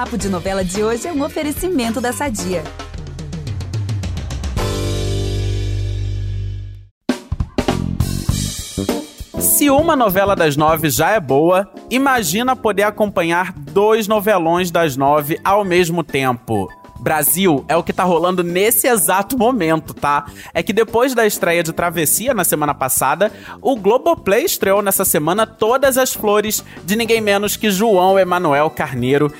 Papo de Novela de hoje é um oferecimento da Sadia. Se uma novela das nove já é boa, imagina poder acompanhar dois novelões das nove ao mesmo tempo. Brasil é o que tá rolando nesse exato momento, tá? É que depois da estreia de Travessia na semana passada, o Globoplay estreou nessa semana Todas as Flores de ninguém menos que João Emanuel Carneiro.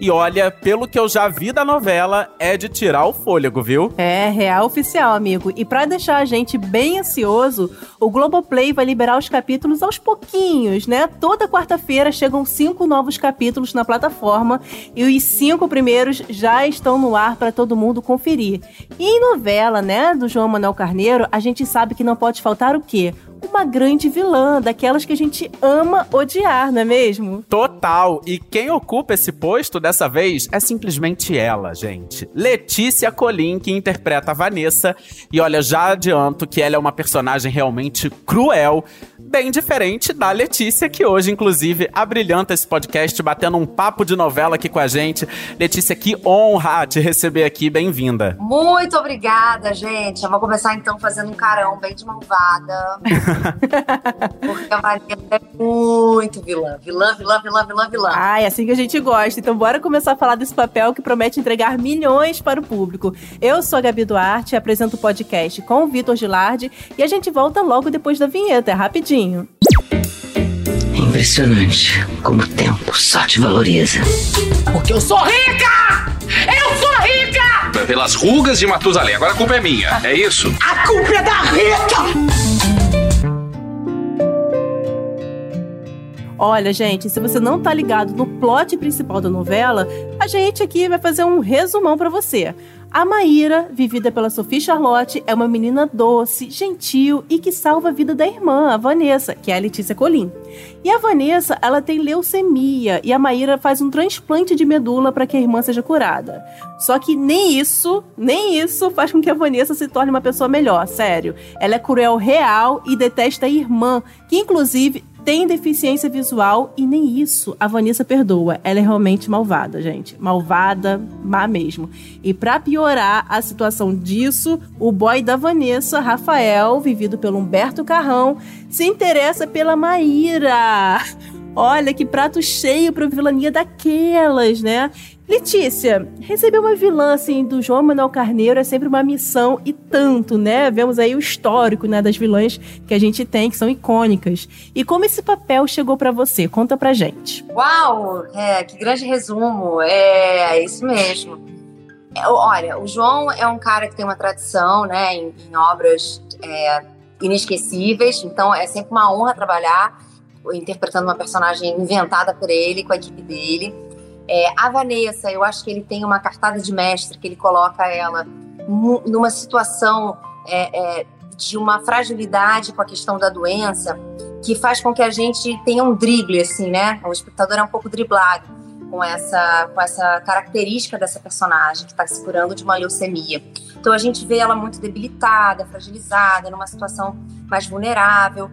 E olha, pelo que eu já vi da novela, é de tirar o fôlego, viu? É, real oficial, amigo. E para deixar a gente bem ansioso, o Globoplay vai liberar os capítulos aos pouquinhos, né? Toda quarta-feira chegam cinco novos capítulos na plataforma e os cinco primeiros já estão no ar para todo mundo conferir. E em novela, né, do João Manuel Carneiro, a gente sabe que não pode faltar o quê? Uma grande vilã, daquelas que a gente ama odiar, não é mesmo? Total. E quem ocupa esse posto dessa vez é simplesmente ela, gente. Letícia Colim, que interpreta a Vanessa. E olha, já adianto que ela é uma personagem realmente cruel, bem diferente da Letícia, que hoje, inclusive, abrilhanta esse podcast, batendo um papo de novela aqui com a gente. Letícia, que honra te receber aqui, bem-vinda. Muito obrigada, gente. Eu vou começar então fazendo um carão bem de malvada. Porque a Maria é muito vilã. Vilã, vilã, vilã, vilã, vilã. Ah, é assim que a gente gosta. Então bora começar a falar desse papel que promete entregar milhões para o público. Eu sou a Gabi Duarte, apresento o podcast com o Vitor Gilardi e a gente volta logo depois da vinheta, é rapidinho. Impressionante como o tempo só te valoriza. Porque eu sou rica! Eu sou rica! Pelas rugas de Matusalém, agora a culpa é minha, é isso? A culpa é da Rita! Olha, gente, se você não tá ligado no plot principal da novela, a gente aqui vai fazer um resumão para você. A Maíra, vivida pela Sophie Charlotte, é uma menina doce, gentil e que salva a vida da irmã, a Vanessa, que é a Letícia Colim. E a Vanessa, ela tem leucemia e a Maíra faz um transplante de medula para que a irmã seja curada. Só que nem isso, nem isso faz com que a Vanessa se torne uma pessoa melhor, sério. Ela é cruel real e detesta a irmã, que inclusive tem deficiência visual e nem isso a Vanessa perdoa. Ela é realmente malvada, gente. Malvada, má mesmo. E para piorar a situação disso, o boy da Vanessa, Rafael, vivido pelo Humberto Carrão, se interessa pela Maíra. Olha que prato cheio pra vilania daquelas, né? Letícia, receber uma vilã assim do João Manuel Carneiro é sempre uma missão e tanto, né? Vemos aí o histórico, né, das vilãs que a gente tem que são icônicas. E como esse papel chegou para você? Conta pra gente. Uau, é, que grande resumo. É, é isso mesmo. É, olha, o João é um cara que tem uma tradição, né, em, em obras é, inesquecíveis. Então é sempre uma honra trabalhar interpretando uma personagem inventada por ele com a equipe dele. É, a Vanessa, eu acho que ele tem uma cartada de mestre que ele coloca ela numa situação é, é, de uma fragilidade com a questão da doença que faz com que a gente tenha um drible, assim, né? O espectador é um pouco driblado com essa, com essa característica dessa personagem que está se curando de uma leucemia. Então a gente vê ela muito debilitada, fragilizada, numa situação mais vulnerável.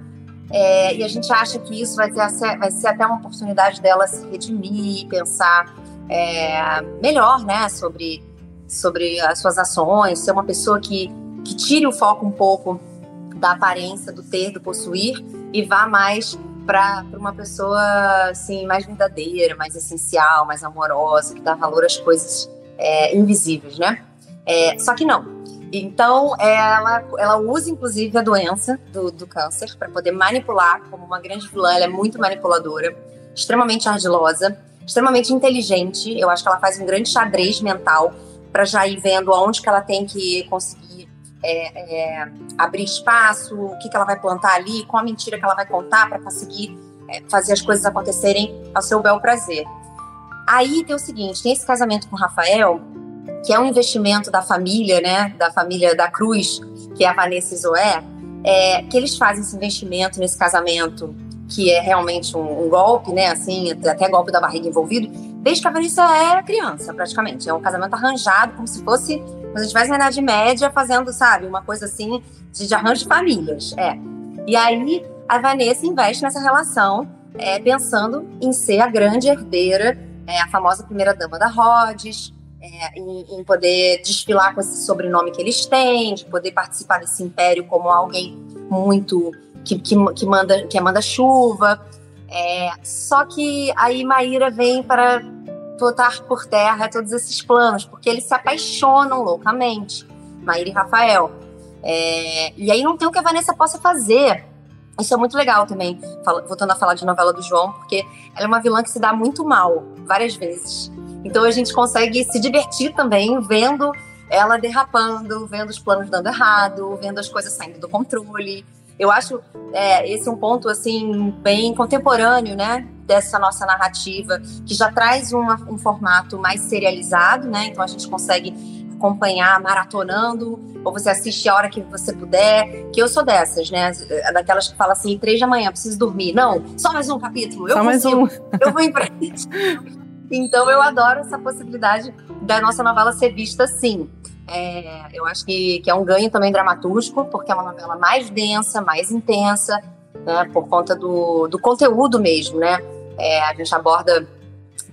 É, e a gente acha que isso vai, ter, vai ser até uma oportunidade dela se redimir, pensar é, melhor né, sobre, sobre as suas ações, ser uma pessoa que, que tire o foco um pouco da aparência, do ter, do possuir e vá mais para uma pessoa assim, mais verdadeira, mais essencial, mais amorosa, que dá valor às coisas é, invisíveis, né? É, só que não. Então, ela, ela usa, inclusive, a doença do, do câncer para poder manipular como uma grande vilã. Ela é muito manipuladora, extremamente ardilosa, extremamente inteligente. Eu acho que ela faz um grande xadrez mental para já ir vendo aonde que ela tem que conseguir é, é, abrir espaço, o que, que ela vai plantar ali, qual a mentira que ela vai contar para conseguir é, fazer as coisas acontecerem ao seu bel prazer. Aí tem o seguinte, tem esse casamento com o Rafael, que é um investimento da família, né, da família da Cruz, que é a Vanessa e Zoé, é, que eles fazem esse investimento nesse casamento, que é realmente um, um, golpe, né, assim, até golpe da barriga envolvido, desde que a Vanessa é criança, praticamente. É um casamento arranjado, como se fosse, como se estivesse na Idade Média, fazendo, sabe, uma coisa assim, de, de arranjo de famílias, é. E aí, a Vanessa investe nessa relação, é, pensando em ser a grande herdeira é, a famosa primeira dama da Rhodes, é, em, em, poder desfilar com esse sobrenome que eles têm, de poder participar desse império como alguém muito que, que, que manda que manda chuva. É, só que aí Maíra vem para botar por terra todos esses planos, porque eles se apaixonam loucamente, Maíra e Rafael. É, e aí não tem o que a Vanessa possa fazer. Isso é muito legal também, voltando a falar de novela do João, porque ela é uma vilã que se dá muito mal, várias vezes. Então a gente consegue se divertir também vendo ela derrapando, vendo os planos dando errado, vendo as coisas saindo do controle. Eu acho é, esse um ponto assim bem contemporâneo, né, dessa nossa narrativa que já traz uma, um formato mais serializado, né? Então a gente consegue acompanhar maratonando ou você assiste a hora que você puder. Que eu sou dessas, né? Daquelas que falam assim, três da manhã, preciso dormir. Não, só mais um capítulo. Eu só consigo, mais um. eu vou em frente. Então eu adoro essa possibilidade da nossa novela ser vista assim. É, eu acho que, que é um ganho também dramatúrgico, porque é uma novela mais densa, mais intensa, né, por conta do, do conteúdo mesmo, né? É, a gente aborda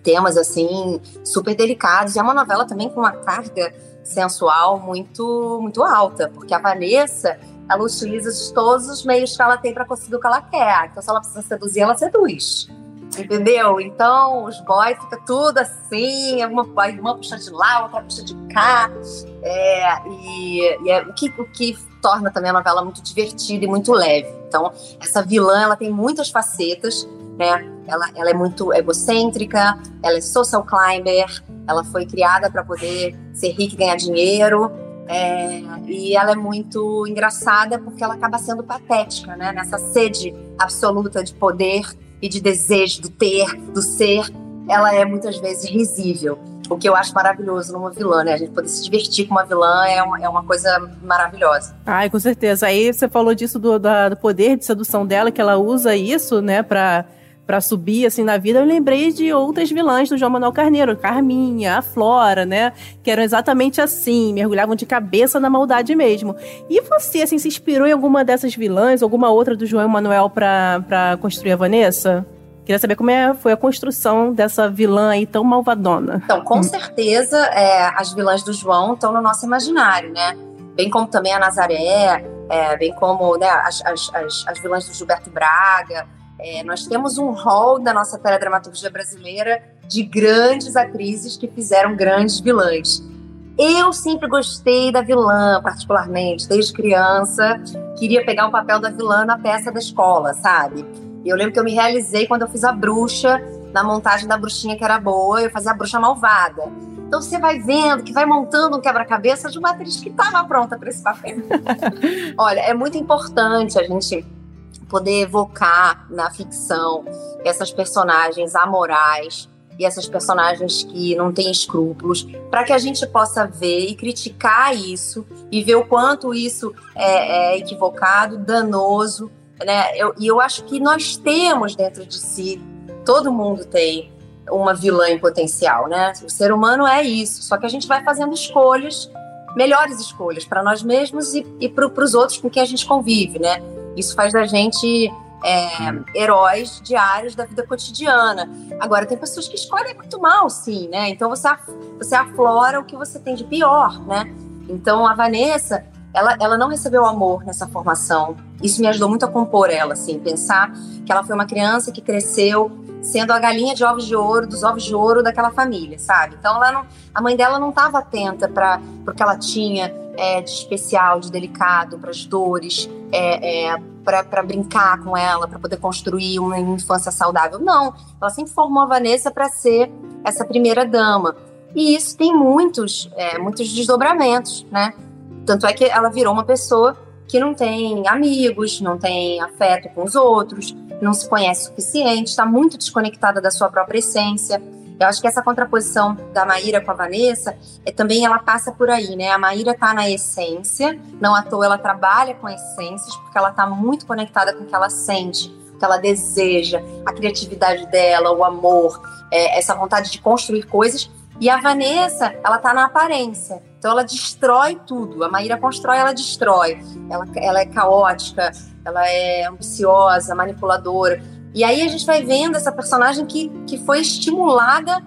temas assim super delicados e é uma novela também com uma carga sensual muito muito alta, porque a Vanessa ela utiliza todos os meios que ela tem para conseguir o que ela quer. Então, se ela precisa seduzir, ela seduz. Entendeu? Então, os boys fica tudo assim, uma a irmã puxa de lá, outra puxa de cá. É, e, e é o, que, o que torna também a novela muito divertida e muito leve. Então, essa vilã, ela tem muitas facetas, né? Ela, ela é muito egocêntrica, ela é social climber, ela foi criada para poder ser rica e ganhar dinheiro. É, e ela é muito engraçada porque ela acaba sendo patética, né? Nessa sede absoluta de poder e de desejo, do ter, do ser, ela é muitas vezes risível. O que eu acho maravilhoso numa vilã, né? A gente poder se divertir com uma vilã é uma, é uma coisa maravilhosa. Ai, com certeza. Aí você falou disso do, do poder de sedução dela, que ela usa isso, né, pra para subir assim na vida, eu lembrei de outras vilãs do João Manuel Carneiro, Carminha, a Flora, né? Que eram exatamente assim, mergulhavam de cabeça na maldade mesmo. E você, assim, se inspirou em alguma dessas vilãs, alguma outra do João Manuel para construir a Vanessa? Queria saber como é, foi a construção dessa vilã aí tão malvadona. Então, com certeza, é, as vilãs do João estão no nosso imaginário, né? Bem como também a Nazaré, é, bem como né, as, as, as, as vilãs do Gilberto Braga, é, nós temos um rol da nossa teledramaturgia brasileira de grandes atrizes que fizeram grandes vilãs. Eu sempre gostei da vilã, particularmente, desde criança. Queria pegar o papel da vilã na peça da escola, sabe? Eu lembro que eu me realizei quando eu fiz a bruxa, na montagem da bruxinha que era boa, eu fazia a bruxa malvada. Então você vai vendo que vai montando um quebra-cabeça de uma atriz que estava pronta para esse papel. Olha, é muito importante a gente poder evocar na ficção essas personagens amorais e essas personagens que não têm escrúpulos, para que a gente possa ver e criticar isso e ver o quanto isso é, é equivocado, danoso, né? Eu, e eu acho que nós temos dentro de si, todo mundo tem uma vilã em potencial, né? O ser humano é isso, só que a gente vai fazendo escolhas, melhores escolhas para nós mesmos e, e para os outros com quem a gente convive, né? Isso faz da gente é, heróis diários da vida cotidiana. Agora, tem pessoas que escolhem muito mal, sim, né? Então você, você aflora o que você tem de pior, né? Então a Vanessa, ela, ela não recebeu amor nessa formação. Isso me ajudou muito a compor ela, assim, pensar que ela foi uma criança que cresceu sendo a galinha de ovos de ouro, dos ovos de ouro daquela família, sabe? Então ela não, a mãe dela não estava atenta para o que ela tinha é, de especial, de delicado, para as dores, é, é, para brincar com ela, para poder construir uma infância saudável. Não, ela sempre formou a Vanessa para ser essa primeira dama. E isso tem muitos, é, muitos desdobramentos, né? Tanto é que ela virou uma pessoa que não tem amigos, não tem afeto com os outros, não se conhece o suficiente, está muito desconectada da sua própria essência. Eu acho que essa contraposição da Maíra com a Vanessa é, também ela passa por aí, né? A Maíra está na essência, não à toa ela trabalha com essências, porque ela está muito conectada com o que ela sente, o que ela deseja, a criatividade dela, o amor, é, essa vontade de construir coisas. E a Vanessa, ela tá na aparência. Então ela destrói tudo. A Maíra constrói, ela destrói. Ela, ela é caótica, ela é ambiciosa, manipuladora. E aí a gente vai vendo essa personagem que, que foi estimulada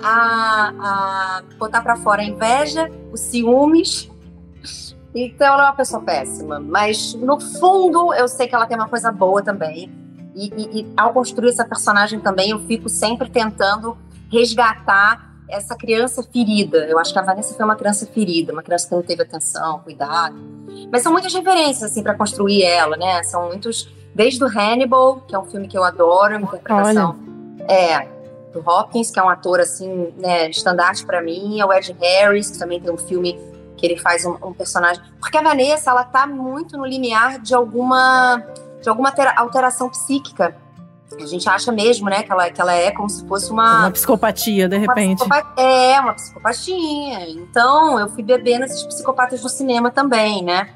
a, a botar para fora a inveja, os ciúmes. Então ela é uma pessoa péssima, mas no fundo eu sei que ela tem uma coisa boa também. E, e, e ao construir essa personagem também, eu fico sempre tentando resgatar essa criança ferida. Eu acho que a Vanessa foi uma criança ferida, uma criança que não teve atenção, cuidado. Mas são muitas referências assim para construir ela, né? São muitos desde o Hannibal, que é um filme que eu adoro, uma interpretação Olha. é do Hopkins, que é um ator assim, né, estandarte para mim, é o Ed Harris, que também tem um filme que ele faz um, um, personagem. Porque a Vanessa, ela tá muito no limiar de alguma de alguma alteração psíquica. A gente acha mesmo, né, que ela, que ela é como se fosse uma. Uma psicopatia, de repente. Uma é, uma psicopatia. Então, eu fui bebendo esses psicopatas do cinema também, né?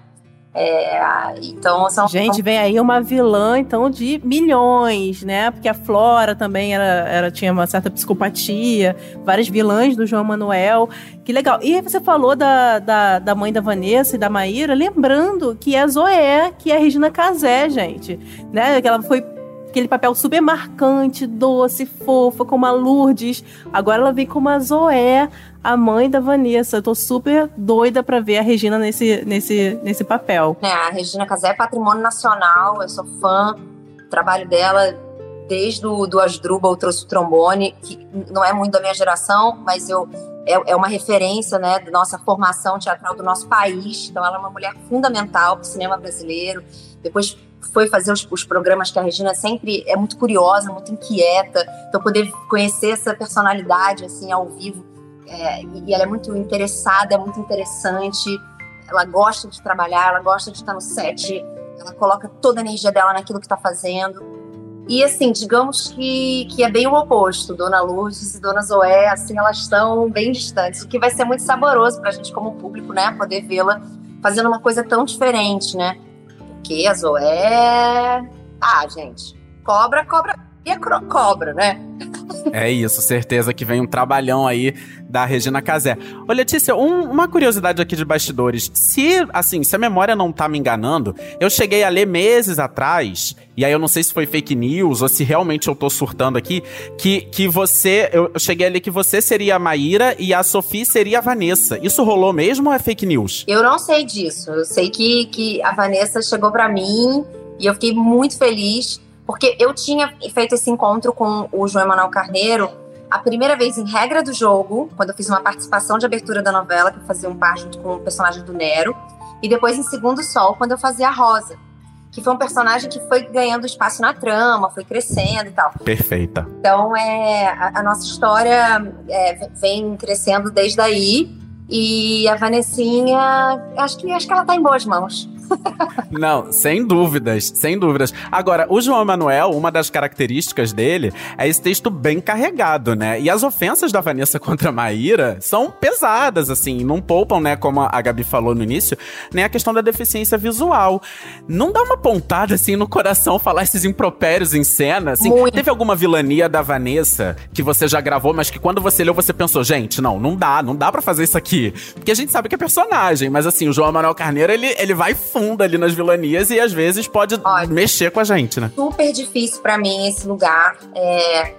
É, então são, Gente, vem aí uma vilã, então, de milhões, né? Porque a Flora também era, era, tinha uma certa psicopatia, várias vilãs do João Manuel. Que legal. E você falou da, da, da mãe da Vanessa e da Maíra, lembrando que é a Zoé, que é a Regina Casé, gente. Né? Que ela foi aquele papel super marcante, doce, fofa, como a Lourdes. Agora ela vem como a Zoé, a mãe da Vanessa. Eu tô super doida para ver a Regina nesse, nesse, nesse papel. É, a Regina Casé é patrimônio nacional, eu sou fã do trabalho dela desde o do Asdrubal trouxe o trombone, que não é muito da minha geração, mas eu é, é uma referência, né, da nossa formação teatral do nosso país. Então ela é uma mulher fundamental para o cinema brasileiro. Depois foi fazer os, os, programas que a Regina sempre é muito curiosa, muito inquieta. Então, poder conhecer essa personalidade assim ao vivo. É, e ela é muito interessada, é muito interessante. Ela gosta de trabalhar, ela gosta de estar no set. Ela coloca toda a energia dela naquilo que está fazendo. E assim, digamos que, que é bem o oposto. Dona Lourdes e Dona Zoé, assim, elas estão bem distantes. O que vai ser muito saboroso para a gente como público, né? Poder vê-la fazendo uma coisa tão diferente, né? Porque a Zoé. Ah, gente. Cobra, cobra. E é cobra, né? É isso, certeza que vem um trabalhão aí da Regina Casé. Ô, Letícia, um, uma curiosidade aqui de bastidores. Se, assim, se a memória não tá me enganando, eu cheguei a ler meses atrás, e aí eu não sei se foi fake news ou se realmente eu tô surtando aqui, que, que você. Eu cheguei a ler que você seria a Maíra e a Sofia seria a Vanessa. Isso rolou mesmo ou é fake news? Eu não sei disso. Eu sei que, que a Vanessa chegou para mim e eu fiquei muito feliz porque eu tinha feito esse encontro com o João Emanuel Carneiro a primeira vez em regra do jogo, quando eu fiz uma participação de abertura da novela, que eu fazia um par junto com o personagem do Nero, e depois em Segundo Sol, quando eu fazia a Rosa, que foi um personagem que foi ganhando espaço na trama, foi crescendo e tal. Perfeita. Então, é, a, a nossa história é, vem crescendo desde aí, e a Vanessinha, acho que, acho que ela tá em boas mãos. Não, sem dúvidas, sem dúvidas. Agora, o João Emanuel, uma das características dele é esse texto bem carregado, né? E as ofensas da Vanessa contra a Maíra são pesadas, assim, não poupam, né? Como a Gabi falou no início, nem a questão da deficiência visual. Não dá uma pontada, assim, no coração falar esses impropérios em cena? Assim, Muito. teve alguma vilania da Vanessa que você já gravou, mas que quando você leu, você pensou, gente, não, não dá, não dá para fazer isso aqui. Porque a gente sabe que é personagem, mas assim, o João Emanuel Carneiro, ele, ele vai funda ali nas vilanias e às vezes pode Olha, mexer com a gente, né? Super difícil para mim esse lugar. É,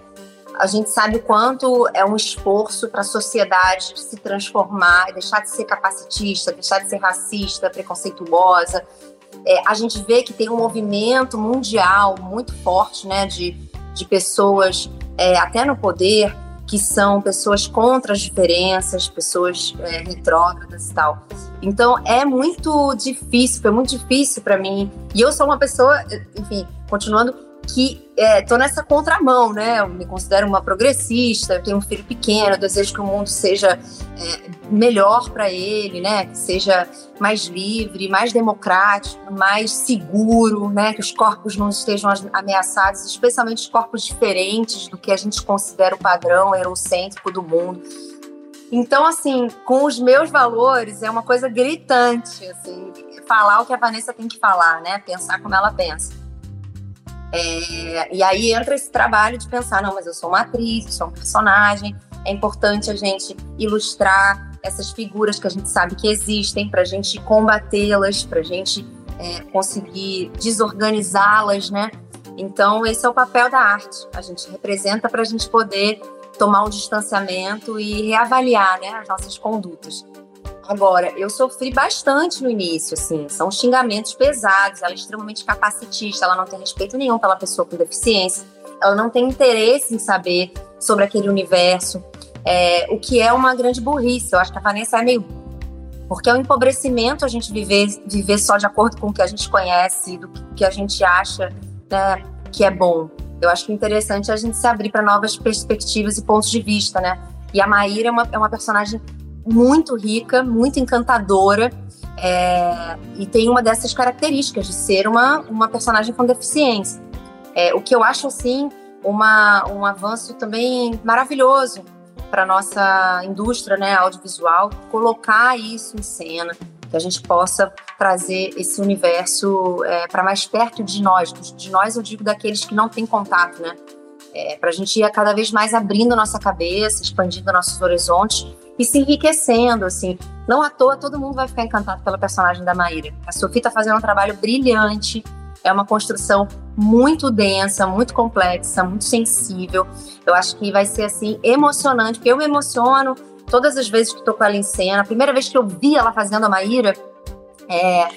a gente sabe o quanto é um esforço para a sociedade se transformar, deixar de ser capacitista, deixar de ser racista, preconceituosa. É, a gente vê que tem um movimento mundial muito forte, né, de, de pessoas é, até no poder que são pessoas contra as diferenças, pessoas é, retrógradas e tal. Então é muito difícil, foi muito difícil para mim. E eu sou uma pessoa, enfim, continuando, que é, tô nessa contramão, né? Eu me considero uma progressista, eu tenho um filho pequeno, desejo que o mundo seja é, melhor para ele, né? Que seja mais livre, mais democrático, mais seguro, né? Que os corpos não estejam ameaçados, especialmente os corpos diferentes do que a gente considera o padrão eurocêntrico do mundo. Então, assim, com os meus valores é uma coisa gritante, assim, falar o que a Vanessa tem que falar, né? Pensar como ela pensa. É, e aí entra esse trabalho de pensar, não, mas eu sou uma atriz, eu sou um personagem, é importante a gente ilustrar essas figuras que a gente sabe que existem, para a gente combatê-las, para a gente é, conseguir desorganizá-las, né? Então, esse é o papel da arte. A gente representa para a gente poder tomar um distanciamento e reavaliar né, as nossas condutas. Agora, eu sofri bastante no início, assim, são xingamentos pesados, ela é extremamente capacitista, ela não tem respeito nenhum pela pessoa com deficiência, ela não tem interesse em saber sobre aquele universo, é, o que é uma grande burrice. Eu acho que a Vanessa é meio. Porque é um empobrecimento a gente viver, viver só de acordo com o que a gente conhece, do que a gente acha né, que é bom. Eu acho que o interessante é a gente se abrir para novas perspectivas e pontos de vista, né? E a Maíra é uma, é uma personagem muito rica, muito encantadora, é, e tem uma dessas características de ser uma, uma personagem com deficiência. É, o que eu acho, assim, uma, um avanço também maravilhoso para nossa indústria né, audiovisual, colocar isso em cena, que a gente possa trazer esse universo é, para mais perto de nós. De nós, eu digo daqueles que não têm contato, né? É, para a gente ir cada vez mais abrindo nossa cabeça, expandindo nossos horizontes e se enriquecendo, assim. Não à toa, todo mundo vai ficar encantado pela personagem da Maíra. A Sofia está fazendo um trabalho brilhante, é uma construção muito densa, muito complexa, muito sensível. Eu acho que vai ser assim emocionante, porque eu me emociono todas as vezes que estou com ela em cena. A primeira vez que eu vi ela fazendo a Maíra, é,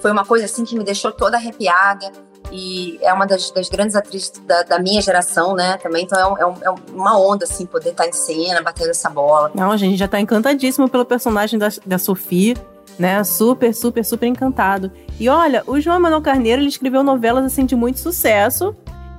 foi uma coisa assim que me deixou toda arrepiada. E é uma das, das grandes atrizes da, da, minha geração, né? Também, então é, um, é, um, é, uma onda, assim, poder estar tá em cena, batendo essa bola. Não, a gente já está encantadíssimo pelo personagem da, da Sofia né? Super, super, super encantado. E olha, o João Manuel Carneiro, ele escreveu novelas assim de muito sucesso.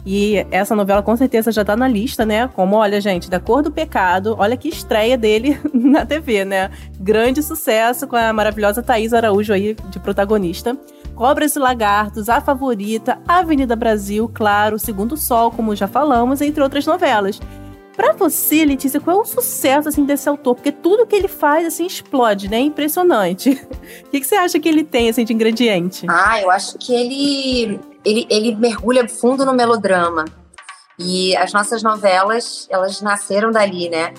E essa novela com certeza já tá na lista, né? Como, olha, gente, Da Cor do Pecado, olha que estreia dele na TV, né? Grande sucesso com a maravilhosa Thaís Araújo aí de protagonista. Cobras e Lagartos, A Favorita, Avenida Brasil, claro, Segundo Sol, como já falamos, entre outras novelas. Pra você, Letícia, qual é o sucesso assim desse autor? Porque tudo que ele faz assim explode, né? Impressionante. O que, que, você acha que ele tem assim de ingrediente? Ah, eu acho que ele, ele ele mergulha fundo no melodrama. E as nossas novelas, elas nasceram dali, né?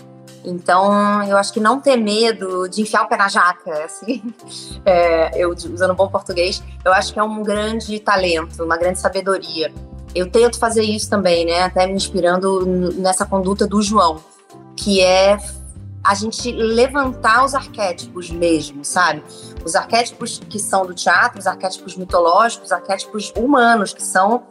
Então, eu acho que não ter medo de enfiar o pé na jaca, assim, é, eu usando bom português, eu acho que é um grande talento, uma grande sabedoria. Eu tento fazer isso também, né? Até me inspirando nessa conduta do João, que é a gente levantar os arquétipos mesmo, sabe? Os arquétipos que são do teatro, os arquétipos mitológicos, os arquétipos humanos, que são,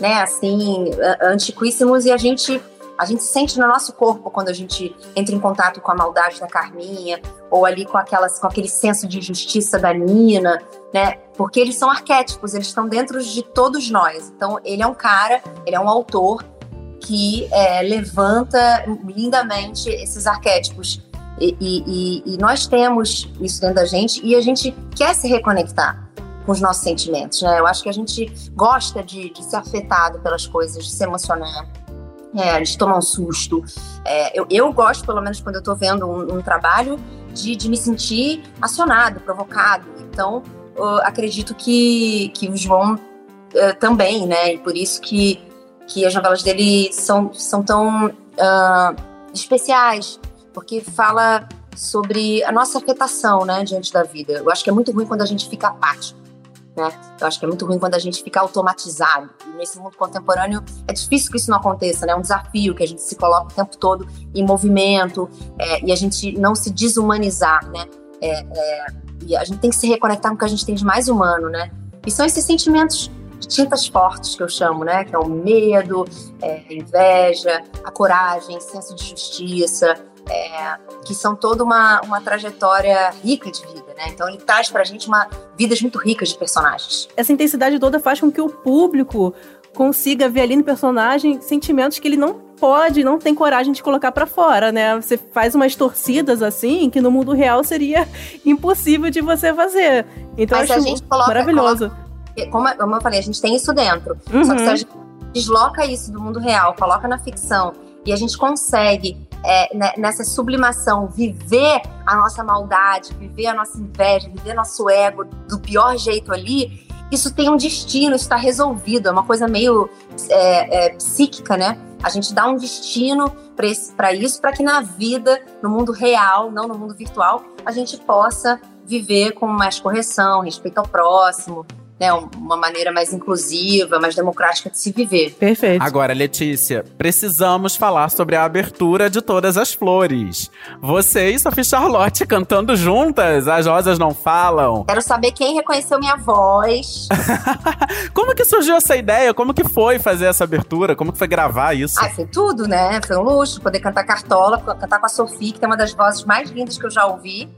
né, assim, antiquíssimos e a gente a gente sente no nosso corpo quando a gente entra em contato com a maldade da Carminha, ou ali com, aquelas, com aquele senso de justiça da Nina, né? Porque eles são arquétipos, eles estão dentro de todos nós. Então, ele é um cara, ele é um autor que é, levanta lindamente esses arquétipos. E, e, e, nós temos isso dentro da gente e a gente quer se reconectar com os nossos sentimentos, né? Eu acho que a gente gosta de, de ser afetado pelas coisas, de se emocionar é, de tomar um susto. É, eu, eu gosto, pelo menos quando eu estou vendo um, um trabalho, de, de, me sentir acionado, provocado. Então, acredito que, que o João uh, também, né? E por isso que, que as novelas dele são, são tão uh, especiais, porque fala sobre a nossa afetação, né, diante da vida. Eu acho que é muito ruim quando a gente fica apático. Né? Eu acho que é muito ruim quando a gente fica automatizado. E nesse mundo contemporâneo é difícil que isso não aconteça, né? É um desafio que a gente se coloca o tempo todo em movimento é, e a gente não se desumanizar, né? É, é, e a gente tem que se reconectar com o que a gente tem de mais humano, né? E são esses sentimentos de tintas fortes que eu chamo, né? Que é o medo, é, a inveja, a coragem, senso de justiça, é, que são toda uma, uma trajetória rica de vida, né? Então ele traz pra gente uma vidas muito ricas de personagens. Essa intensidade toda faz com que o público consiga ver ali no personagem sentimentos que ele não pode, não tem coragem de colocar para fora, né? Você faz umas torcidas assim que no mundo real seria impossível de você fazer. Então Mas acho a gente coloca, maravilhoso. Coloca, como, como eu falei, a gente tem isso dentro. Uhum. Só que se a uhum. gente desloca isso do mundo real, coloca na ficção e a gente consegue é, né, nessa sublimação, viver a nossa maldade, viver a nossa inveja, viver nosso ego do pior jeito ali, isso tem um destino, isso está resolvido. É uma coisa meio é, é, psíquica, né? A gente dá um destino para isso, para que na vida, no mundo real, não no mundo virtual, a gente possa viver com mais correção, respeito ao próximo, né, uma maneira mais inclusiva, mais democrática de se viver. Perfeito. Agora, Letícia, precisamos falar sobre a abertura de Todas as Flores. Você e Sophie Charlotte cantando juntas, As Rosas Não Falam. Quero saber quem reconheceu minha voz. Como que surgiu essa ideia? Como que foi fazer essa abertura? Como que foi gravar isso? Ah, foi tudo, né? Foi um luxo poder cantar Cartola, cantar com a Sophie, que tem uma das vozes mais lindas que eu já ouvi.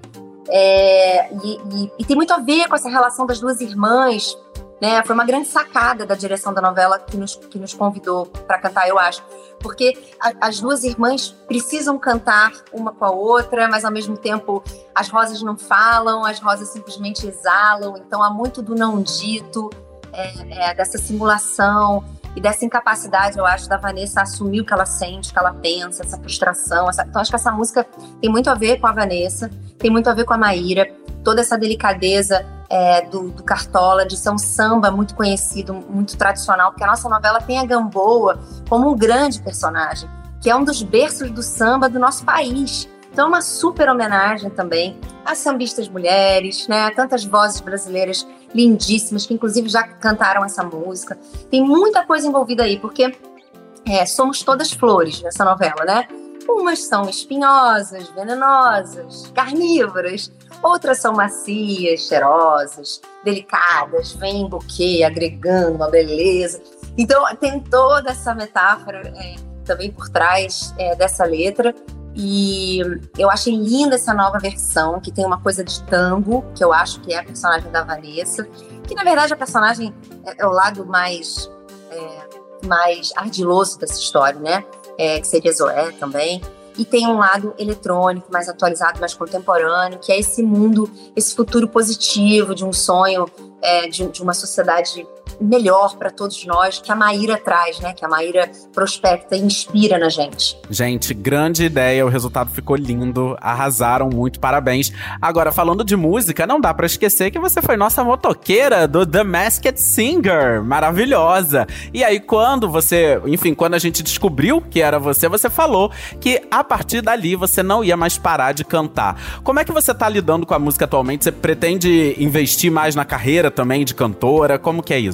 É, e, e, e, tem muito a ver com essa relação das duas irmãs. Né? Foi uma grande sacada da direção da novela que nos, que nos convidou para cantar, eu acho. Porque a, as duas irmãs precisam cantar uma com a outra, mas ao mesmo tempo as rosas não falam, as rosas simplesmente exalam. Então há muito do não dito, é, é, dessa simulação e dessa incapacidade, eu acho, da Vanessa assumir o que ela sente, o que ela pensa, essa frustração. Essa... Então, acho que essa música tem muito a ver com a Vanessa, tem muito a ver com a Maíra, toda essa delicadeza é, do, do, Cartola, de ser um samba muito conhecido, muito tradicional, porque a nossa novela tem a Gamboa como um grande personagem, que é um dos berços do samba do nosso país. Então, é uma super homenagem também às sambistas mulheres, né? A tantas vozes brasileiras lindíssimas, que inclusive já cantaram essa música. Tem muita coisa envolvida aí, porque é, somos todas flores nessa novela, né? Umas são espinhosas, venenosas, carnívoras, outras são macias, cheirosas, delicadas, vêm em buquê, agregando uma beleza. Então, tem toda essa metáfora é, também por trás é, dessa letra. E eu achei linda essa nova versão, que tem uma coisa de tango, que eu acho que é a personagem da Vanessa. Que na verdade a personagem é, é o lado mais, é, mais ardiloso dessa história, né? É, que seria Zoé também. E tem um lado eletrônico, mais atualizado, mais contemporâneo, que é esse mundo, esse futuro positivo de um sonho é, de, de uma sociedade melhor para todos nós que a Maíra traz, né? Que a Maíra prospecta e inspira na gente. Gente, grande ideia, o resultado ficou lindo, arrasaram muito, parabéns. Agora, falando de música, não dá para esquecer que você foi nossa motoqueira do The Masked Singer, maravilhosa. E aí, quando você, enfim, quando a gente descobriu que era você, você falou que a partir dali você não ia mais parar de cantar. Como é que você tá lidando com a música atualmente? Você pretende investir mais na carreira também de cantora? Como que é isso?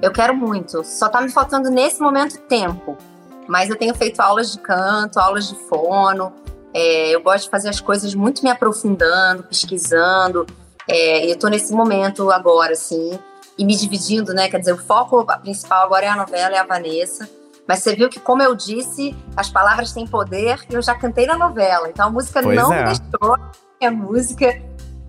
Eu quero muito. Só tá me faltando nesse momento tempo. Mas eu tenho feito aulas de canto, aulas de fono. É, eu gosto de fazer as coisas muito me aprofundando, pesquisando. É, eu tô nesse momento agora, assim, e me dividindo, né? Quer dizer, o foco principal agora é a novela, é a Vanessa. Mas você viu que, como eu disse, as palavras têm poder e eu já cantei na novela. Então a música pois não é. me deixou. A música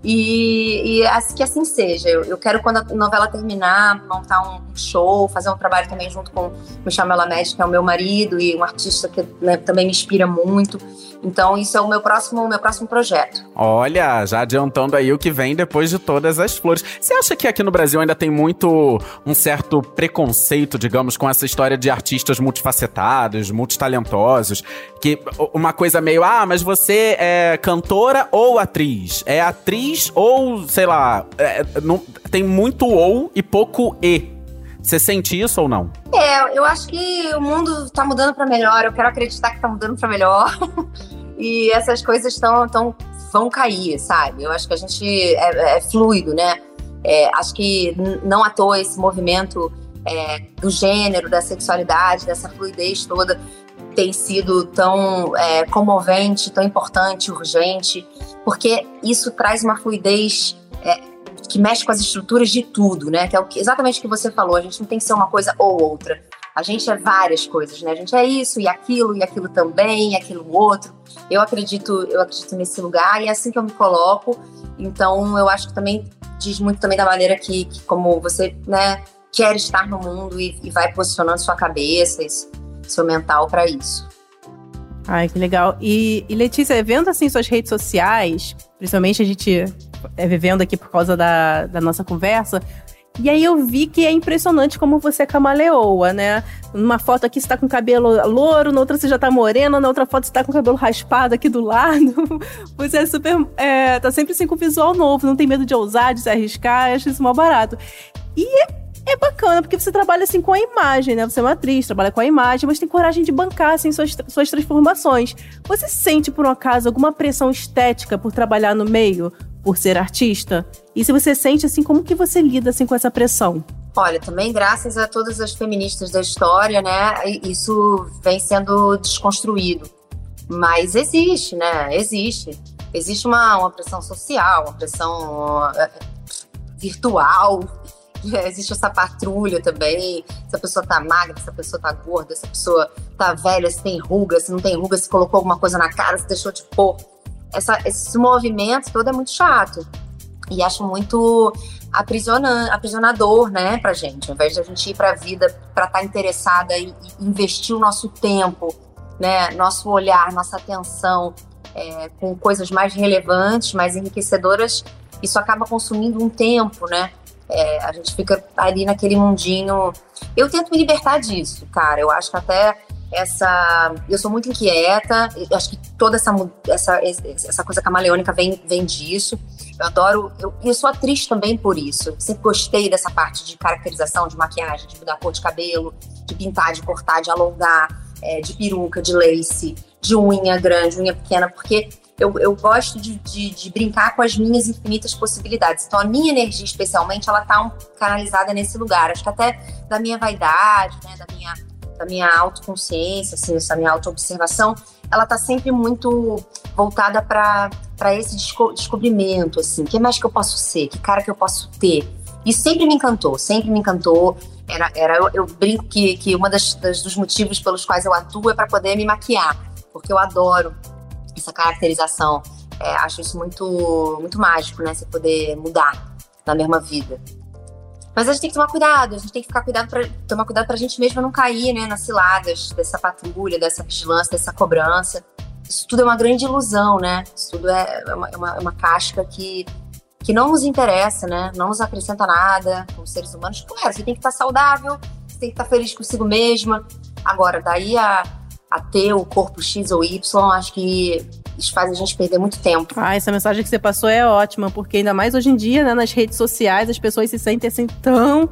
e, e assim, que assim seja. Eu, eu, quero, quando a novela terminar, montar um show, fazer um trabalho também junto com o Michel Melamed, que é o meu marido e um artista que né, também me inspira muito. Então, isso é o meu próximo, meu próximo projeto. Olha, já adiantando aí o que vem depois de todas as flores. Você acha que aqui no Brasil ainda tem muito um certo preconceito, digamos, com essa história de artistas multifacetados, multitalentosos? Que uma coisa meio, ah, mas você é cantora ou atriz? É atriz ou, sei lá, é, não, tem muito ou e pouco e. Você sente isso ou não? É, eu acho que o mundo tá mudando para melhor. Eu quero acreditar que tá mudando para melhor. e essas coisas estão tão, vão cair, sabe? Eu acho que a gente é, é fluido, né? É, acho que não à toa esse movimento é, do gênero, da sexualidade, dessa fluidez toda tem sido tão é, comovente, tão importante, urgente, porque isso traz uma fluidez é, que mexe com as estruturas de tudo, né? Que é o que, exatamente o que você falou. A gente não tem que ser uma coisa ou outra. A gente é várias coisas, né? A gente é isso e aquilo e aquilo também, e aquilo outro. Eu acredito, eu acredito nesse lugar e é assim que eu me coloco. Então, eu acho que também diz muito também da maneira que, que como você, né, quer estar no mundo e, e vai posicionando sua cabeça, isso, seu mental para isso. Ai, que legal. E, e Letícia, vendo assim suas redes sociais, principalmente a gente é, vivendo aqui por causa da, da nossa conversa, E aí eu vi que é impressionante como você camaleoa, né? Numa foto aqui você tá com cabelo louro, na outra você já tá morena, na outra foto você tá com cabelo raspado aqui do lado. Você é super. É, tá sempre assim com visual novo, não tem medo de ousar, de se arriscar, acho isso mal barato. E é bacana, porque você trabalha assim com a imagem, né? Você é uma atriz, trabalha com a imagem, mas tem coragem de bancar assim, suas, suas transformações. Você sente, por um acaso, alguma pressão estética por trabalhar no meio? por ser artista? E se você sente assim, como que você lida assim com essa pressão? Olha, também graças a todas as feministas da história, né, isso vem sendo desconstruído. Mas existe, né? Existe. Existe uma, uma pressão social, uma pressão uh, virtual. Existe essa patrulha também. Se a pessoa tá magra, se a pessoa tá gorda, se a pessoa tá velha, se tem ruga, se não tem ruga, se colocou alguma coisa na cara, se deixou de pôr essa, esse movimento todo é muito chato. E acho muito aprisionador, né, pra gente. Ao invés de a gente ir pra vida pra estar tá interessada e, e, investir o nosso tempo, né, nosso olhar, nossa atenção é, com coisas mais relevantes, mais enriquecedoras, isso acaba consumindo um tempo, né? É, a gente fica ali naquele mundinho. Eu tento me libertar disso, cara. Eu acho que até essa. Eu sou muito inquieta, acho que toda essa, essa, essa coisa camaleônica vem, vem disso. Eu adoro. Eu, eu sou atriz também por isso. Eu sempre gostei dessa parte de caracterização, de maquiagem, de mudar a cor de cabelo, de pintar, de cortar, de alongar, é, de peruca, de lace, de unha grande, unha pequena, porque eu, eu gosto de, de, de, brincar com as minhas infinitas possibilidades. Então, a minha energia, especialmente, ela tá um, canalizada nesse lugar. Acho que até da minha vaidade, né, da minha da minha autoconsciência, assim, essa minha autoobservação, ela tá sempre muito voltada para esse desco descobrimento, assim, o que mais que eu posso ser, que cara que eu posso ter. E sempre me encantou, sempre me encantou. Era, era eu, eu brinco que, que uma das, das, dos motivos pelos quais eu atuo é para poder me maquiar, porque eu adoro essa caracterização. É, acho isso muito, muito mágico, né? Você poder mudar na mesma vida. Mas a gente tem que tomar cuidado, a gente tem que ficar cuidado pra, tomar cuidado para a gente mesma não cair né, nas ciladas dessa patrulha, dessa vigilância, dessa cobrança. Isso tudo é uma grande ilusão, né? Isso tudo é, é uma, é uma, é uma casca que, que não nos interessa, né? Não nos acrescenta nada como seres humanos. Claro, você tem que estar saudável, você tem que estar feliz consigo mesma. Agora, daí a, a ter o corpo X ou Y, acho que isso faz a gente perder muito tempo. Ah, essa mensagem que você passou é ótima, porque ainda mais hoje em dia, né, nas redes sociais, as pessoas se sentem assim tão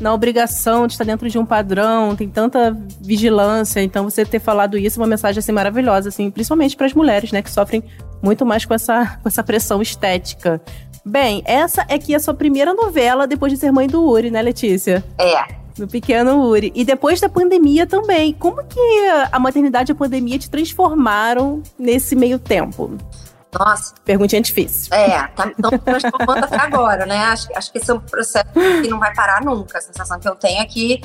na obrigação de estar dentro de um padrão, tem tanta vigilância, então você ter falado isso é uma mensagem assim maravilhosa, assim, principalmente para as mulheres, né, que sofrem muito mais com essa, com essa pressão estética. Bem, essa é que é a sua primeira novela depois de ser mãe do Uri, né, Letícia? É. No pequeno Uri. E depois da pandemia também. Como que a maternidade e a pandemia te transformaram nesse meio tempo? Nossa. Perguntinha difícil. É, tá transformando até agora, né? Acho, acho que esse é um processo que não vai parar nunca. A sensação que eu tenho é que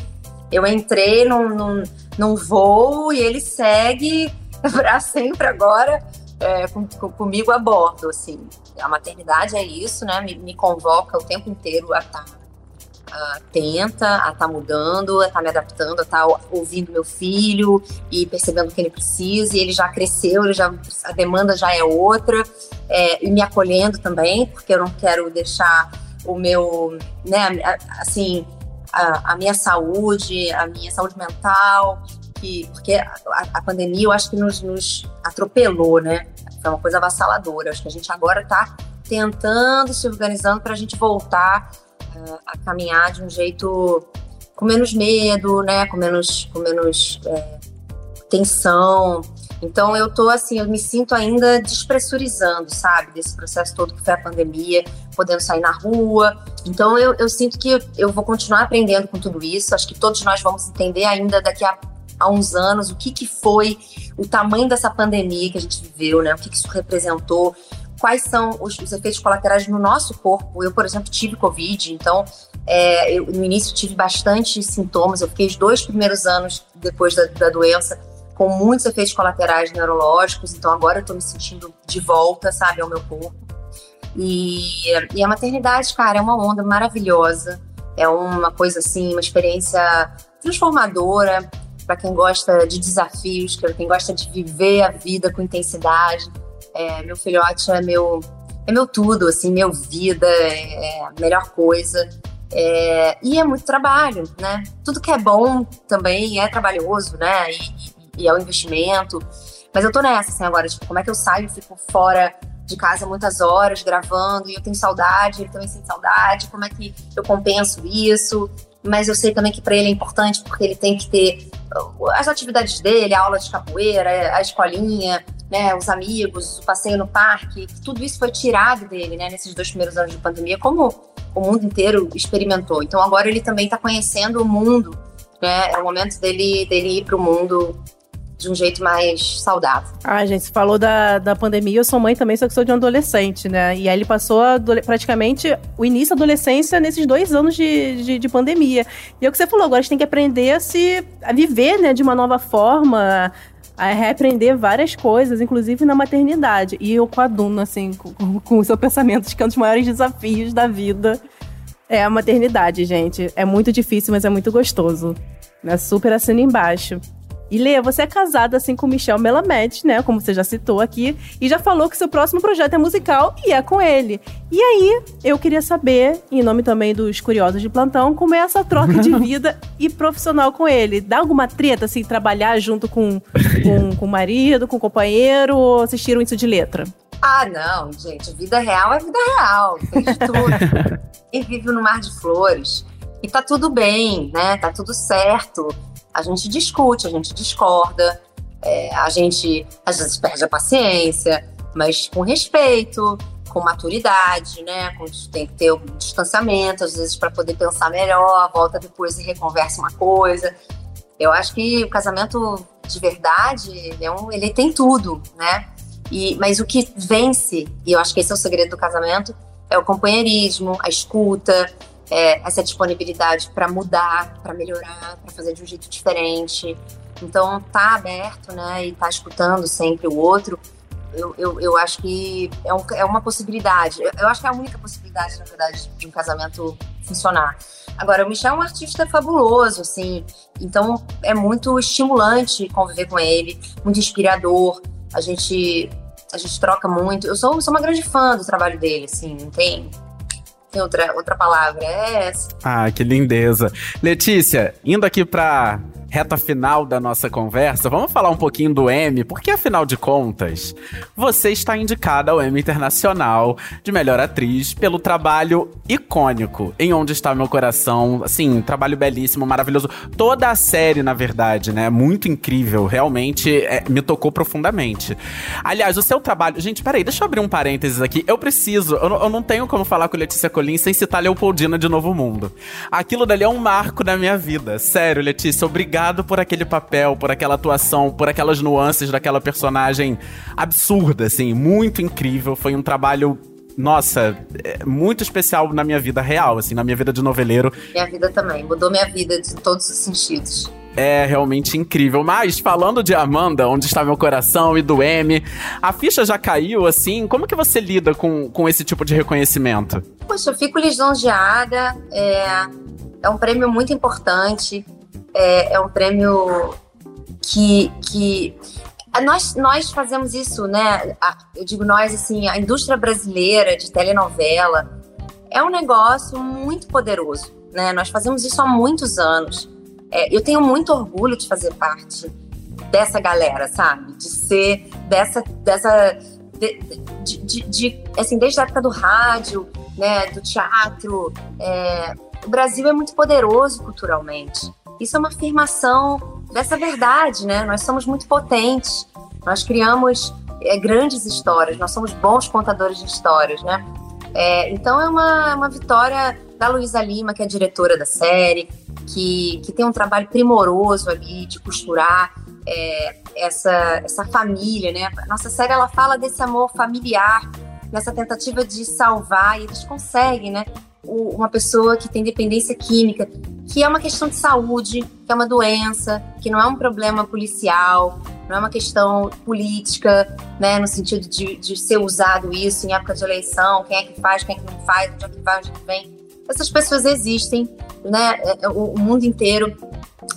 eu entrei num, num, num voo e ele segue para sempre agora é, com, com, comigo a bordo, assim. A maternidade é isso, né? Me, me convoca o tempo inteiro a estar atenta a estar tá mudando, a estar tá me adaptando, a estar tá ouvindo meu filho e percebendo o que ele precisa. E ele já cresceu, ele já, a demanda já é outra, é, e me acolhendo também, porque eu não quero deixar o meu, né, assim, a, a minha saúde, a minha saúde mental, que, porque a, a pandemia eu acho que nos, nos atropelou, né? Foi uma coisa avassaladora. Acho que a gente agora está tentando se organizando para a gente voltar a caminhar de um jeito com menos medo, né? Com menos, com menos é, tensão. Então eu tô assim, eu me sinto ainda despressurizando, sabe, desse processo todo que foi a pandemia, podendo sair na rua. Então eu, eu sinto que eu, vou continuar aprendendo com tudo isso. Acho que todos nós vamos entender ainda daqui a, a uns anos o que, que foi o tamanho dessa pandemia que a gente viveu, né? O que, que isso representou, quais são os, os, efeitos colaterais no nosso corpo. Eu, por exemplo, tive Covid, então é, eu, no início tive bastante sintomas. Eu fiquei os dois primeiros anos depois da, da doença com muitos efeitos colaterais neurológicos, então agora eu tô me sentindo de volta, sabe, ao meu corpo. E, e a maternidade, cara, é uma onda maravilhosa, é uma coisa assim, uma experiência transformadora para quem gosta de desafios, para quem gosta de viver a vida com intensidade. É, meu filhote é meu, é meu tudo, assim, meu vida, é, é a melhor coisa. É, e é muito trabalho, né? Tudo que é bom também é trabalhoso, né? E, e é um investimento. Mas eu tô nessa, assim, agora, tipo, como é que eu saio, fico fora de casa muitas horas gravando e eu tenho saudade, ele também sente saudade, como é que eu compenso isso? Mas eu sei também que para ele é importante porque ele tem que ter uh, as atividades dele, a aula de capoeira, a escolinha, né, os amigos, o passeio no parque, tudo isso foi tirado dele, né, nesses dois primeiros anos de pandemia, como o mundo inteiro experimentou. Então agora ele também está conhecendo o mundo, né, é o momento dele, dele ir para o mundo de um jeito mais saudável. Ah, gente, você falou da, da pandemia, eu sou mãe também, só que sou de um adolescente, né? E aí ele passou praticamente o início da adolescência nesses dois anos de, de, de, pandemia. E é o que você falou, agora a gente tem que aprender a se a viver, né, de uma nova forma, a reaprender várias coisas, inclusive na maternidade. E eu com a Duna, assim, com, com o seu pensamento de que é um dos maiores desafios da vida é a maternidade, gente. É muito difícil, mas é muito gostoso. Né? Super assina embaixo. E Lê, você é casada assim com Michel Melamed, né? Como você já citou aqui, e já falou que seu próximo projeto é musical e é com ele. E aí, eu queria saber, em nome também dos curiosos de plantão, como é essa troca de vida e profissional com ele. Dá alguma treta, assim, trabalhar junto com, com, com o marido, com o companheiro, ou assistiram isso de letra? Ah, não, gente. Vida real é vida real. Tem de tudo. Quem vive no mar de flores. E tá tudo bem, né? Tá tudo certo a gente discute, a gente discorda, é, a gente às vezes perde a paciência, mas com respeito, com maturidade, né? Com, tem que ter um distanciamento, às vezes, para poder pensar melhor, volta depois e reconversa uma coisa. Eu acho que o casamento de verdade, ele, é um, ele tem tudo, né? E, mas o que vence, e eu acho que esse é o segredo do casamento, é o companheirismo, a escuta, é, essa disponibilidade para mudar, para melhorar, para fazer de um jeito diferente. Então, tá aberto, né, e tá escutando sempre o outro, eu, eu, eu acho que é, um, é uma possibilidade. Eu, eu, acho que é a única possibilidade, na verdade, de um casamento funcionar. Agora, o Michel é um artista fabuloso, assim, então é muito estimulante conviver com ele, muito inspirador. A gente, a gente troca muito. Eu sou, sou uma grande fã do trabalho dele, assim, não tem tem outra, outra palavra, é essa. Ah, que lindeza. Letícia, indo aqui pra reta final da nossa conversa, vamos falar um pouquinho do M, porque afinal de contas, você está indicada ao M Internacional de Melhor Atriz pelo trabalho icônico em Onde Está Meu Coração. Assim, trabalho belíssimo, maravilhoso. Toda a série, na verdade, né? Muito incrível. Realmente é, me tocou profundamente. Aliás, o seu trabalho. Gente, peraí, deixa eu abrir um parênteses aqui. Eu preciso, eu, eu não tenho como falar com Letícia Colin sem citar Leopoldina de Novo Mundo. Aquilo dali é um marco na minha vida. Sério, Letícia, obrigado obrigado por aquele papel, por aquela atuação, por aquelas nuances daquela personagem absurda, assim, muito incrível. Foi um trabalho nossa, é muito especial na minha vida real, assim, na minha vida de noveleiro. Minha vida também, mudou minha vida de todos os sentidos. É realmente incrível. Mas, falando de Amanda, onde está meu coração, e do M, a ficha já caiu, assim, como que você lida com, com esse tipo de reconhecimento? Poxa, eu fico lisonjeada, é, é um prêmio muito importante, é, é um prêmio que, que nós, nós fazemos isso, né? Eu digo nós, assim, a indústria brasileira de telenovela é um negócio muito poderoso, né? Nós fazemos isso há muitos anos. É, eu tenho muito orgulho de fazer parte dessa galera, sabe? De ser dessa, dessa, de, de, de, de assim, desde a época do rádio, né? Do teatro. É, o Brasil é muito poderoso culturalmente. Isso é uma afirmação dessa verdade, né? Nós somos muito potentes, nós criamos é, grandes histórias, nós somos bons contadores de histórias, né? É, então é uma, uma vitória da Luísa Lima, que é diretora da série, que, que tem um trabalho primoroso ali de costurar é, essa, essa família, né? Nossa série ela fala desse amor familiar, nessa tentativa de salvar, e eles conseguem, né? Uma pessoa que tem dependência química, que é uma questão de saúde, que é uma doença, que não é um problema policial, não é uma questão política, né, no sentido de, de ser usado isso em época de eleição, quem é que faz, quem é que não faz, onde é que vai, onde é que vem. Essas pessoas existem, né, é, é, o, o mundo inteiro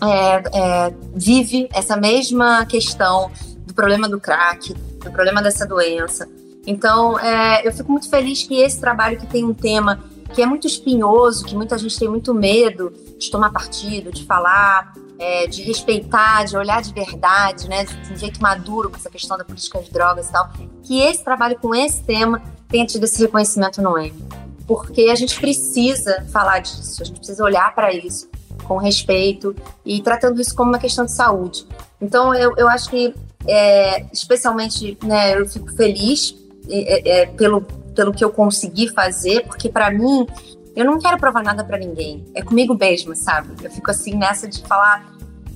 é, é, vive essa mesma questão do problema do crack, do problema dessa doença. Então, é, eu fico muito feliz que esse trabalho que tem um tema que é muito espinhoso, que muita gente tem muito medo de tomar partido, de falar, é, de respeitar, de olhar de verdade, né, de um jeito maduro com essa questão da política de drogas e tal, que esse trabalho com esse tema tenha tido esse reconhecimento no Emmy. Porque a gente precisa falar disso, a gente precisa olhar para isso com respeito e tratando isso como uma questão de saúde. Então, eu, eu acho que, é, especialmente, né, eu fico feliz é, é, pelo, pelo que eu consegui fazer, porque para mim, eu não quero provar nada para ninguém. É comigo mesma, sabe? Eu fico assim nessa de falar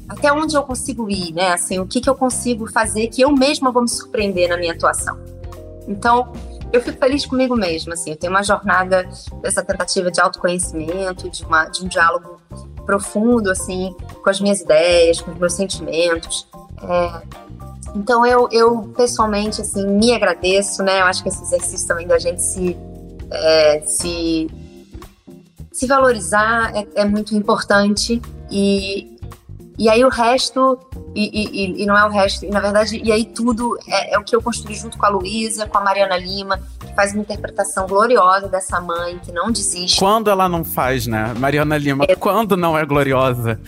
até onde eu consigo ir, né? Assim, o que, que eu consigo fazer que eu mesma vou me surpreender na minha atuação. Então, eu fico feliz comigo mesma, assim. Eu tenho uma jornada dessa tentativa de autoconhecimento, de, uma, de um diálogo profundo, assim, com as minhas ideias, com os meus sentimentos. É, então, eu, eu, pessoalmente, assim, me agradeço, né? Eu acho que esse exercício também da gente se, é, se, se valorizar é, é muito importante e, e aí o resto, e, e, e, não é o resto, e na verdade, e aí tudo é, é o que eu construí junto com a Luísa, com a Mariana Lima, que faz uma interpretação gloriosa dessa mãe que não desiste. Quando ela não faz, né? Mariana Lima, é. quando não é gloriosa?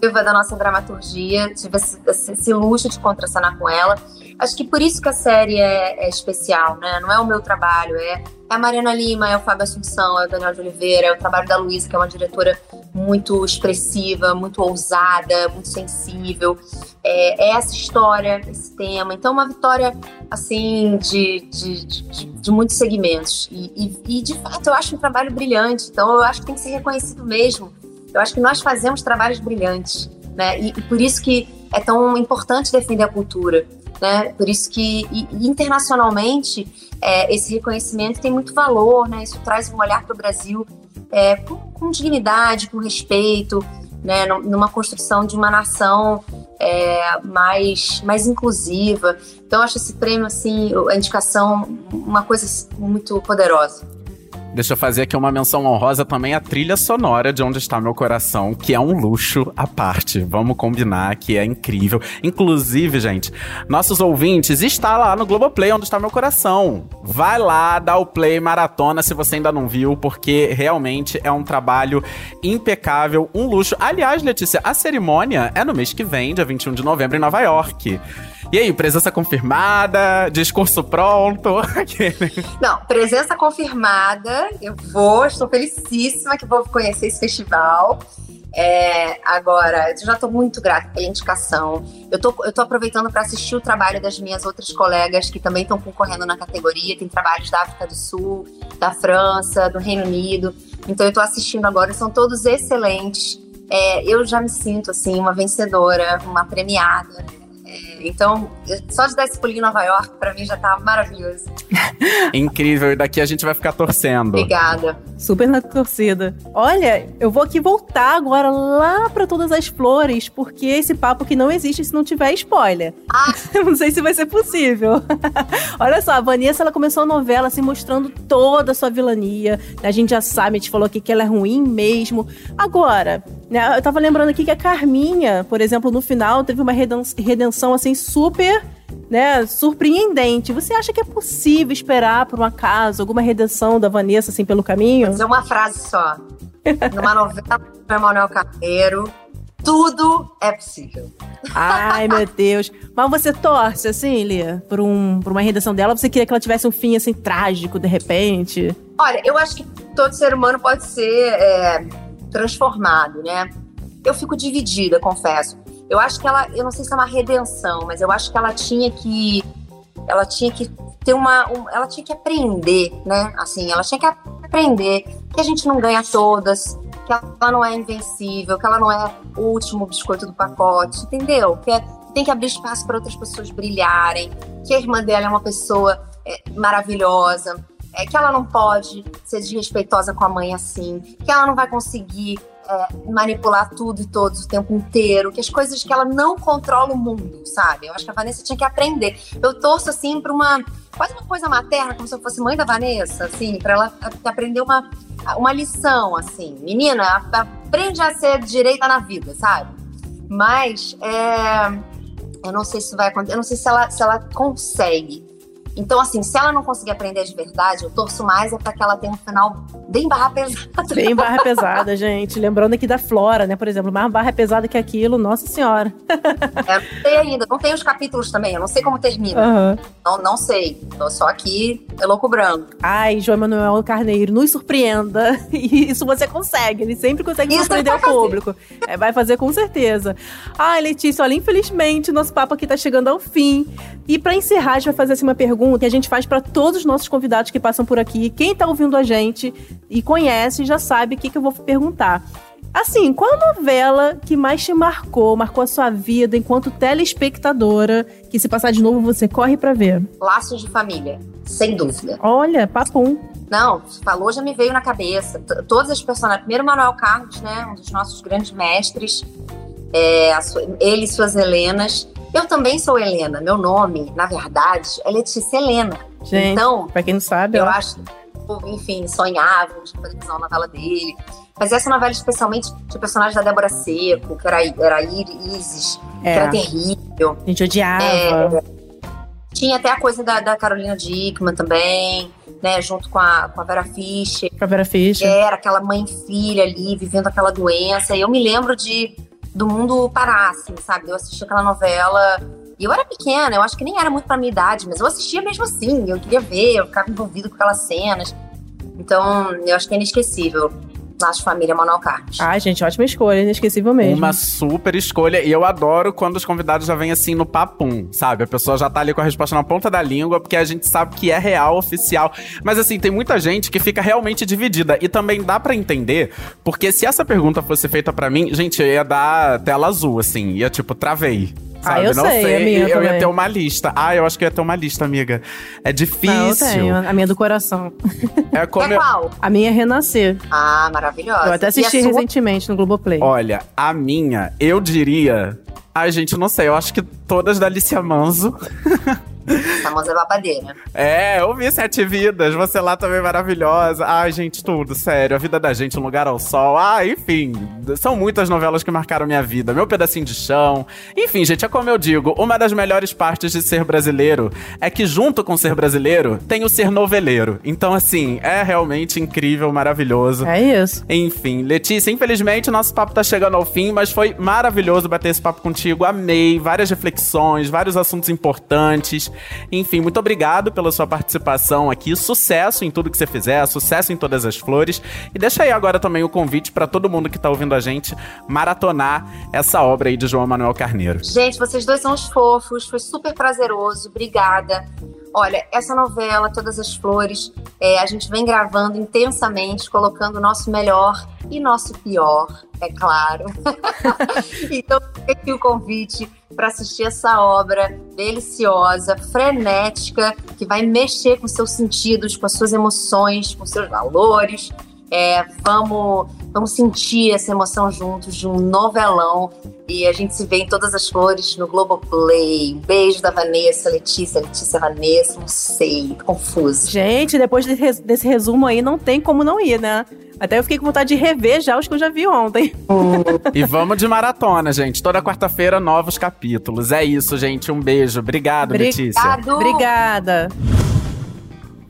Viva da nossa dramaturgia, tive esse, esse luxo de contracenar com ela. Acho que por isso que a série é, é especial, né? Não é o meu trabalho, é é a Mariana Lima, é o Fábio Assunção, é o Daniel de Oliveira, é o trabalho da Luísa, que é uma diretora muito expressiva, muito ousada, muito sensível. É, é essa história, esse tema. Então, uma vitória, assim, de, de, de, de muitos segmentos. E, e, e, de fato, eu acho um trabalho brilhante. Então, eu acho que tem que ser reconhecido mesmo. Eu acho que nós fazemos trabalhos brilhantes, né? E, e por isso que é tão importante defender a cultura. Né? Por isso que internacionalmente é, esse reconhecimento tem muito valor, né? Isso traz um olhar para o Brasil é, com, com, dignidade, com respeito, né? Numa construção de uma nação é, mais, mais inclusiva. Então, eu acho esse prêmio, assim, a indicação, uma coisa muito poderosa. Deixa eu fazer aqui uma menção honrosa também à trilha sonora de Onde Está Meu Coração, que é um luxo à parte. Vamos combinar que é incrível. Inclusive, gente, nossos ouvintes está lá no Globoplay Onde Está Meu Coração. Vai lá, dá o play, maratona se você ainda não viu, porque realmente é um trabalho impecável, um luxo. Aliás, Letícia, a cerimônia é no mês que vem, dia 21 de novembro, em Nova York. E aí, presença confirmada? Discurso pronto? Não, presença confirmada. Eu vou, estou felicíssima que vou conhecer esse festival. É, agora, eu já estou muito grata pela indicação. Eu tô, eu tô aproveitando para assistir o trabalho das minhas outras colegas que também estão concorrendo na categoria. Tem trabalhos da África do Sul, da França, do Reino Unido. Então eu estou assistindo agora, são todos excelentes. É, eu já me sinto assim uma vencedora, uma premiada. Então, só de dar esse pulinho em Nova York, pra mim já tá maravilhoso. Incrível, e daqui a gente vai ficar torcendo. Obrigada. Super na torcida. Olha, eu vou aqui voltar agora lá para todas as flores, porque esse papo que não existe se não tiver spoiler. Ah. não sei se vai ser possível. Olha só, a Vanessa ela começou a novela assim mostrando toda a sua vilania. A gente já sabe, a gente falou aqui que ela é ruim mesmo. Agora, eu tava lembrando aqui que a Carminha, por exemplo, no final teve uma redenção assim super né, surpreendente. Você acha que é possível esperar por um acaso alguma redenção da Vanessa assim pelo caminho? Vou dizer uma frase só. Numa novela do Emanuel Carneiro, tudo é possível. Ai, meu Deus. Mas você torce, assim, Lia, por, um, por uma redenção dela? Você queria que ela tivesse um fim, assim, trágico, de repente? Olha, eu acho que todo ser humano pode ser é, transformado, né? Eu fico dividida, confesso. Eu acho que ela, eu não sei se é uma redenção, mas eu acho que ela tinha que ela tinha que ter uma, um, ela tinha que aprender, né? Assim, ela tinha que aprender que a gente não ganha todas, que ela não é invencível, que ela não é o último biscoito do pacote, entendeu? Que é, tem que abrir espaço para outras pessoas brilharem, que a irmã dela é uma pessoa é, maravilhosa, é, que ela não pode ser desrespeitosa com a mãe assim, que ela não vai conseguir é, manipular tudo e todos o tempo inteiro, que as coisas que ela não controla o mundo, sabe? Eu acho que a Vanessa tinha que aprender. Eu torço, assim, para uma. quase uma coisa materna, como se eu fosse mãe da Vanessa, assim, para ela aprender uma, uma lição, assim. Menina, aprende a ser direita na vida, sabe? Mas, é, eu não sei se vai acontecer, eu não sei se ela, se ela consegue. Então, assim, se ela não conseguir aprender de verdade, eu torço mais é para que ela tenha um final bem barra pesada. Bem barra pesada, gente. Lembrando aqui da Flora, né? Por exemplo, mais barra pesada que aquilo, nossa senhora. É, não sei ainda, não tem os capítulos também, eu não sei como termina. Uhum. Não, não sei. Tô só aqui, elocubrando. Ai, João Emanuel Carneiro, nos surpreenda. Isso você consegue, ele sempre consegue Isso surpreender o público. É, vai fazer com certeza. Ai, Letícia, olha, infelizmente, nosso papo aqui tá chegando ao fim. E pra encerrar, a gente vai fazer assim, uma pergunta que a gente faz pra todos os nossos convidados que passam por aqui. Quem tá ouvindo a gente e conhece já sabe o que, que eu vou perguntar. Assim, qual a novela que mais te marcou, marcou a sua vida enquanto telespectadora, que se passar de novo você corre pra ver? Laços de família, sem dúvida. Olha, papum. Não, falou, já me veio na cabeça. T- Todas as personagens. Primeiro, Manuel Carlos, né? Um dos nossos grandes mestres. É, sua- ele e suas Helenas. Eu também sou Helena. Meu nome, na verdade, é Letícia Helena. Gente, Então, pra quem não sabe, eu ó. acho, enfim, sonhávamos de fazer a novela dele. Mas essa novela, especialmente, tinha personagem da Débora Seco, que era, era Isis, que É, era terrível. a gente odiava. É, tinha até a coisa da, da Carolina Dickman também, né? Junto com a, com a Vera Fischer. Com a Vera Fischer. Era aquela mãe e filha ali, vivendo aquela doença. E eu me lembro de do mundo parar, assim, sabe? Eu assisti aquela novela. E eu era pequena, eu acho que nem era muito pra minha idade, mas eu assistia mesmo assim. Eu queria ver, eu ficava envolvido com aquelas cenas. Então, eu acho que é inesquecível. Laço Família Carlos. Ai, gente, ótima escolha, inesquecível mesmo. Uma super escolha. E eu adoro quando os convidados já vêm assim no papum, sabe? A pessoa já tá ali com a resposta na ponta da língua, porque a gente sabe que é real, oficial. Mas assim, tem muita gente que fica realmente dividida. E também dá pra entender, porque se essa pergunta fosse feita pra mim, gente, eu ia dar tela azul, assim. Ia tipo, travei. Ah, Sabe? eu não sei, minha eu ia ter uma lista. Ah, eu acho que eu ia ter uma lista, amiga. É difícil. Não, eu tenho, a minha do coração. É como É eu- qual? A minha é Renascer. Ah, maravilhosa. Eu até assisti sua? recentemente no Globoplay. Olha, a minha, eu diria. Ai, gente, não sei. Eu acho que todas da Alicia Manso. Famosa babadeira. É, eu vi Sete Vidas, você lá também maravilhosa. Ai, gente, tudo, sério. A vida da gente, um lugar ao sol. Ah, enfim, são muitas novelas que marcaram minha vida. Meu pedacinho de chão. Enfim, gente, é como eu digo, uma das melhores partes de ser brasileiro é que, junto com ser brasileiro, tem o ser noveleiro. Então, assim, é realmente incrível, maravilhoso. É isso. Enfim, Letícia, infelizmente o nosso papo tá chegando ao fim, mas foi maravilhoso bater esse papo contigo. Amei, várias reflexões, vários assuntos importantes. Enfim, muito obrigado pela sua participação aqui. Sucesso em tudo que você fizer, sucesso em todas as flores. E deixa aí agora também o convite pra todo mundo que tá ouvindo a gente maratonar essa obra aí de João Manuel Carneiro. Gente, vocês dois são os fofos, foi super prazeroso, obrigada. Olha, essa novela, Todas as Flores, é, a gente vem gravando intensamente, colocando o nosso melhor e nosso pior, é claro. então, aqui o convite para assistir essa obra deliciosa, frenética, que vai mexer com seus sentidos, com as suas emoções, com seus valores. É, vamos, vamos sentir essa emoção juntos de um novelão. E a gente se vê em todas as flores no Globoplay. Um beijo da Vanessa, Letícia, Letícia, Vanessa, não sei, tô confusa. Gente, depois desse, res- desse resumo aí, não tem como não ir, né? Até eu fiquei com vontade de rever já os que eu já vi ontem. E vamos de maratona, gente. Toda quarta-feira, novos capítulos. É isso, gente. Um beijo. Obrigado, Letícia. Obrigado. Obrigada.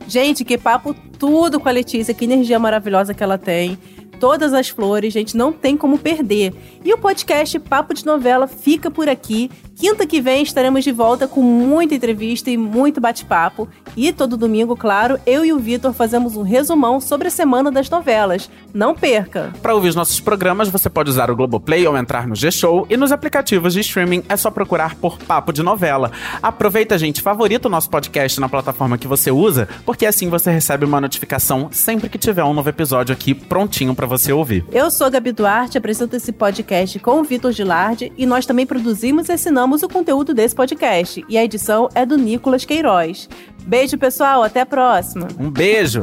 Gente, que papo tudo com a Letícia, que energia maravilhosa que ela tem. Todas as flores, gente, não tem como perder. E o podcast Papo de Novela fica por aqui. Quinta que vem estaremos de volta com muita entrevista e muito bate-papo. E todo domingo, claro, eu e o Vitor fazemos um resumão sobre a semana das novelas. Não perca! Para ouvir os nossos programas, você pode usar o Globoplay ou entrar no G-Show. E nos aplicativos de streaming é só procurar por Papo de Novela. Aproveita, gente, favorita o nosso podcast na plataforma que você usa, porque assim você recebe uma notificação sempre que tiver um novo episódio aqui prontinho para você ouvir. Eu sou a Gabi Duarte, apresento esse podcast com o Vitor Gilardi e nós também produzimos e assinamos o conteúdo desse podcast. E a edição é do Nicolas Queiroz. Beijo, pessoal, até a próxima! Um beijo!